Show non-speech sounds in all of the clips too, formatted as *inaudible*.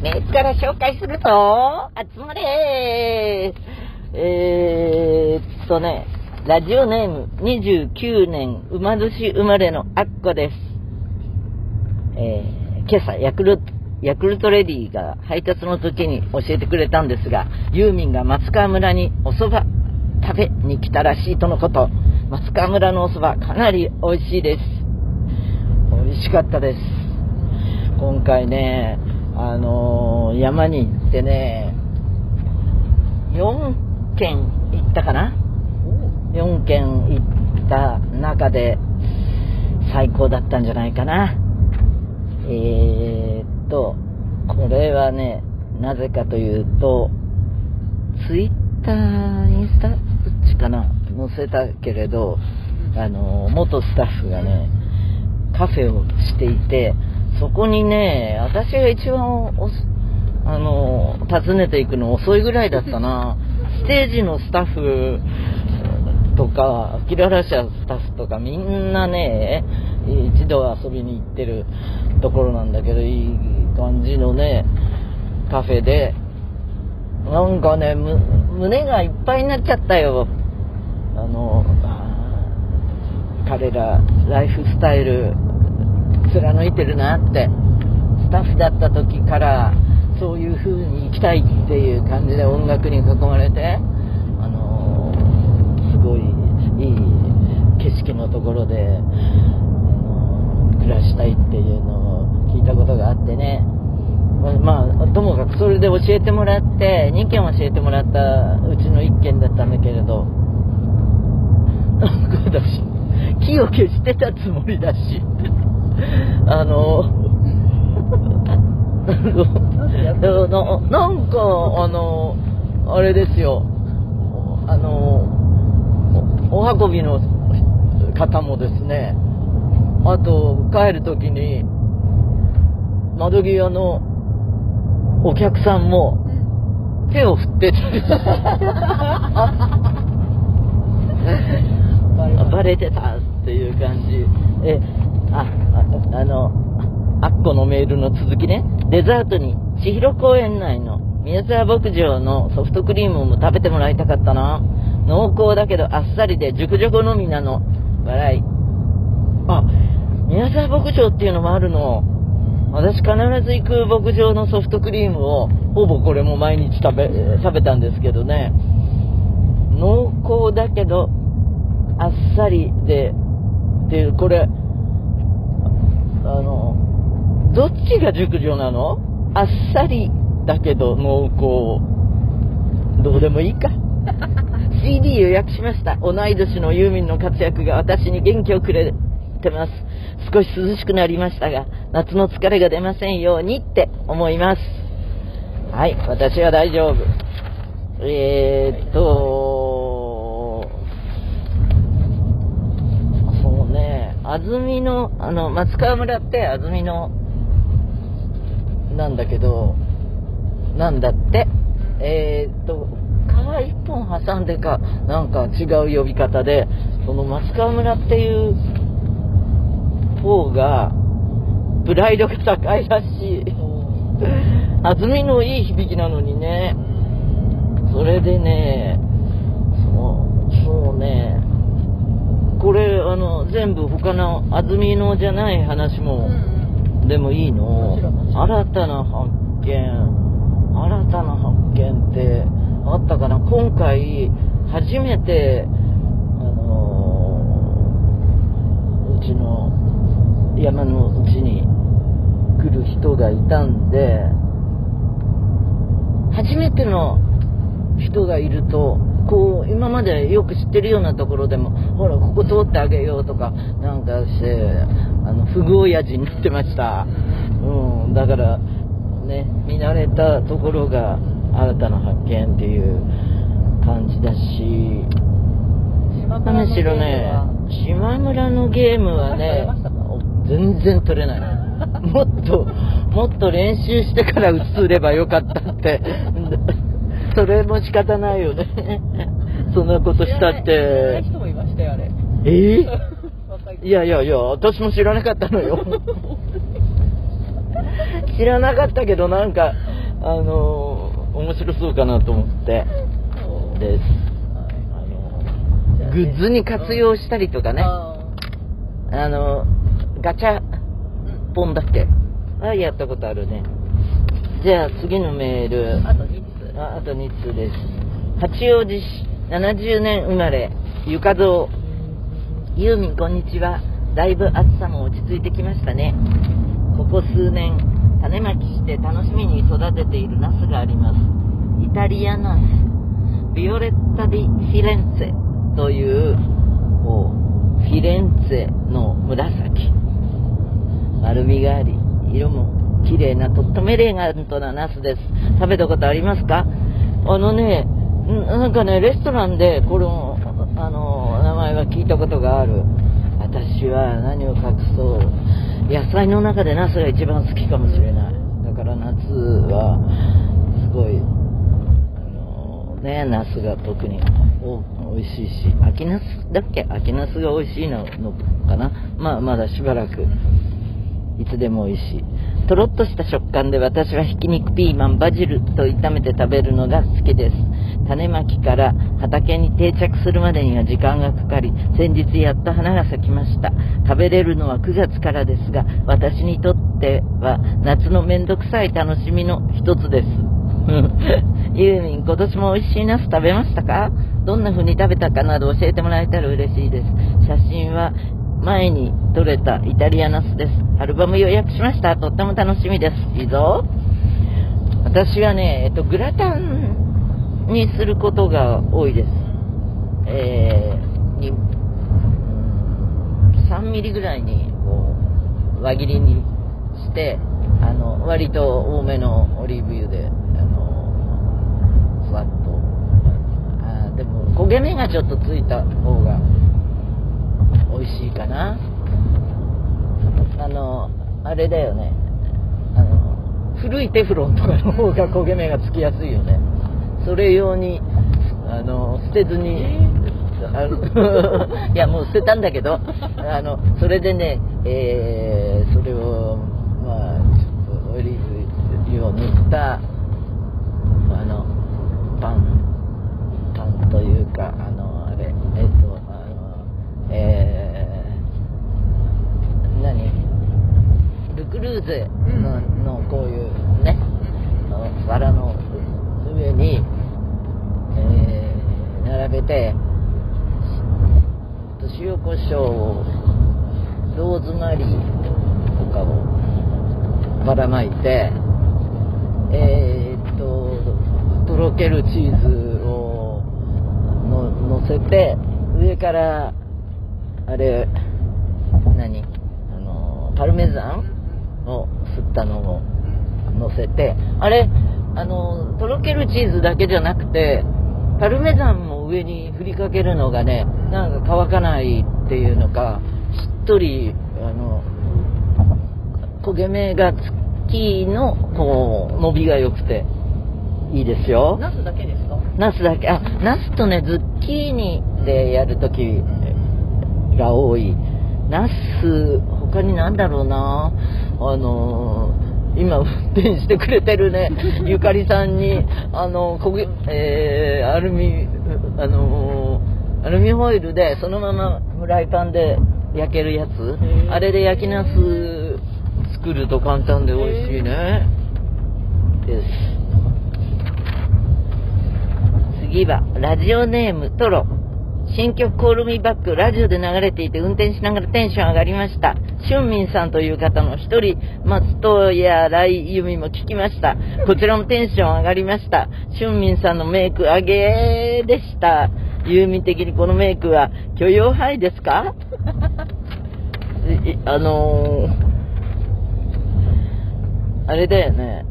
メーから紹介すると、集まれえーっとね、ラジオネーム29年馬年生まれのアッコです。えー、今朝ヤクルト、ヤクルトレディが配達の時に教えてくれたんですが、ユーミンが松川村にお蕎麦食べに来たらしいとのこと。松川村のお蕎麦かなり美味しいです。美味しかったです。今回ね、あのー山に行ってね、4軒行ったかな ?4 軒行った中で最高だったんじゃないかな。えーっと、これはね、なぜかというと、ツイッター、インスタ？どっちかな？載せたけれど、あの、元スタッフがね、カフェをしていて、そこにね、私が一番おあの、訪ねていくの遅いぐらいだったな。*laughs* ステージのスタッフとか、キララ社スタッフとかみんなね、一度遊びに行ってるところなんだけど、いい感じのね、カフェで、なんかね、む胸がいっぱいになっちゃったよ。あの、彼ら、ライフスタイル、貫いてるなって。スタッフだった時から、そういう風に行きたいっていう感じで音楽に囲まれて、あのーすごいいい景色のところで、あのー暮らしたいっていうのを聞いたことがあってね。まあ、ともかくそれで教えてもらって、2件教えてもらったうちの1件だったんだけれど、私、木を消してたつもりだし、あの、ななんか、あの、あれですよ、あの、おお運びの方もですね、あと、帰るときに、窓際のお客さんも、手を振ってて、*laughs* バレてたっていう感じ。え、あ、ああの、アッコのメールの続きね。デザートに、千尋公園内の宮沢牧場のソフトクリームも食べてもらいたかったな。濃厚だけどあっさりで熟女好みなの。笑い。あ、宮沢牧場っていうのもあるの。私必ず行く牧場のソフトクリームを、ほぼこれも毎日食べ、食べたんですけどね。濃厚だけど、あっさりで、っていう、これ、あの、どっちが熟女なの？あっさりだけど濃厚。どうでもいいか。*laughs* CD 予約しました。同い年のユーミンの活躍が私に元気をくれてます。少し涼しくなりましたが、夏の疲れが出ませんようにって思います。はい、私は大丈夫。えーっと、そうね、安曇の、あの、松川村って安曇の、なんだけど、なんだって、えーっと、川一本挟んでか、なんか違う呼び方で、その松川村っていう方が、プライドが高いらしい。安曇のいい響きなのにね、それでね、そう、そうね、これ、あの、全部他の安曇野じゃない話も、でもいいの。新たな発見、新たな発見ってあったかな？今回、初めて、あのうちの山のうちに来る人がいたんで、初めての人がいると、こう、今までよく知ってるようなところでも、ほら、ここ通ってあげようとか、なんかして、あの、フグ親父になってました。うん、だから、ね、見慣れたところが新たな発見っていう感じだし、島村のむしろね、島村のゲームはね全然取れない。*laughs* もっと、もっと練習してから映ればよかったって。*laughs* それも仕方ないよね。*laughs* そんなことしたっ知らないて。人もいましたよ、あれ。えー？若いいやいやいや、私も知らなかったのよ。*laughs* 知らなかったけどなんか、あの面白そうかなと思って。です。はいあのグッズに活用したりとかね。ああのガチャーうん。ポンだっけ？あやったことあるね。じゃあ次のメールああと2通です。八王子市70年生まれゆかぞう。ユーミンこんにちは。だいぶ暑さも落ち着いてきましたね。ここ数年種まきして楽しみに育てているナスがあります。イタリアナス。ビオレッタ・ディ・フィレンツェというおフィレンツェの紫。丸みがあり色も綺麗なとってもエレガントなナスです。食べたことありますか？あのねなんかねレストランでこのあの名前は聞いたことがある。私は何を隠そう。野菜の中でナスが一番好きかもしれない。だから夏はすごいあのねナスが特にお美味しいし。秋ナスだっけ？秋ナスが美味しいののかな？まあまだしばらくいつでも美味しい。とろっとした食感で私はひき肉、ピーマン、バジルと炒めて食べるのが好きです。種まきから畑に定着するまでには時間がかかり、先日やっと花が咲きました。食べれるのは9月からですが、私にとっては夏のめんどくさい楽しみの一つです。*laughs* ユーミン、今年も美味しいナス食べましたか？どんな風に食べたかなど教えてもらえたら嬉しいです。写真は前に撮れたイタリアナスです。アルバム予約しました。とっても楽しみです。いいぞ。私はね、えっと、グラタンにすることが多いです。えー、3ミリぐらいに、こう、輪切りにして、あの、割と多めのオリーブ油で、あの、ふわっと。あでも、焦げ目がちょっとついた方が、美味しいかな。あのあれだよね。あの古いテフロンとかの方が焦げ目がつきやすいよね。それ用にあの捨てずに、あの *laughs* いやもう捨てたんだけどあのそれでね、えーそれをまあちょっとオリーブ油を塗ったあのパンパンというかあのあれえっとあのえー、何ルクルーゼの,、のこういうねの皿の上に、えー並べてし塩コショウをローズマリーとかをばらまいてえーっととろけるチーズをの乗せて上からあれ何？あのパルメザンを吸ったのを乗せてあれあのとろけるチーズだけじゃなくてパルメザンも上に振りかけるのがねなんか乾かないっていうのかしっとりあの焦げ目がつきのこう伸びが良くていいですよナスだけですか？ナスだけ、あ、ナスとね、ズッキーニでやるときが多い。ナス、他になんだろうな。あのー今運転してくれてるね、*laughs* ゆかりさんに、あの、焦げ、えー、アルミ、あのーアルミホイルで、そのままフライパンで焼けるやつー。あれで焼きナス作ると簡単で美味しいね。です。次は、ラジオネームトロ。新曲コールミーバック、ラジオで流れていて運転しながらテンション上がりました。シュンミンさんという方の一人、松任谷来由実も聞きました。こちらもテンション上がりました。シュンミンさんのメイク上げでした。ユーミン的にこのメイクは許容範囲ですか？あのー、あれだよね。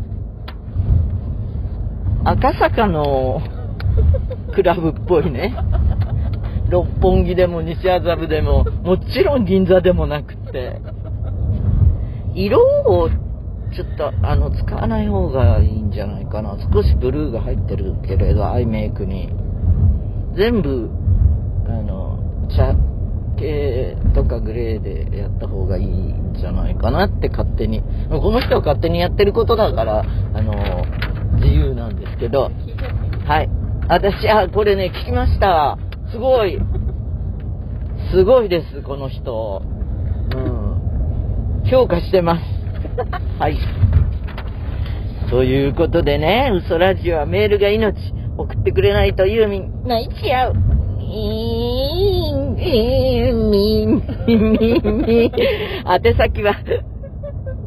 赤坂のクラブっぽいね。六本木でも西麻布でも、もちろん銀座でもなくて。色をちょっとあの使わない方がいいんじゃないかな。少しブルーが入ってるけれど、アイメイクに。全部、あの、茶系とかグレーでやった方がいいんじゃないかなって勝手に。この人は勝手にやってることだから、あの、自由なんですけど、はい。私、あ、これね、聞きました。すごい。すごいです、この人。うん。評価してます。はい。ということでね、嘘ラジオはメールが命。送ってくれないとユーミン、泣いちゃう。いーん、いーん、みん、みん、みん。宛先は、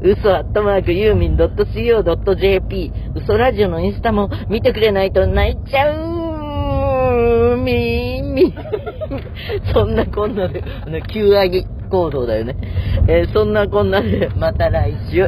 嘘アットマークユーミン .co.jp 嘘ラジオのインスタも見てくれないと泣いちゃうみーみ *laughs* そんなこんなで、あの、求愛行動だよね。えーそんなこんなで、また来週。